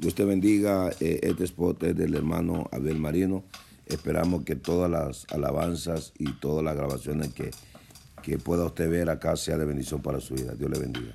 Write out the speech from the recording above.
Dios te bendiga. Eh, este spot es del hermano Abel Marino. Esperamos que todas las alabanzas y todas las grabaciones que, que pueda usted ver acá sea de bendición para su vida. Dios le bendiga.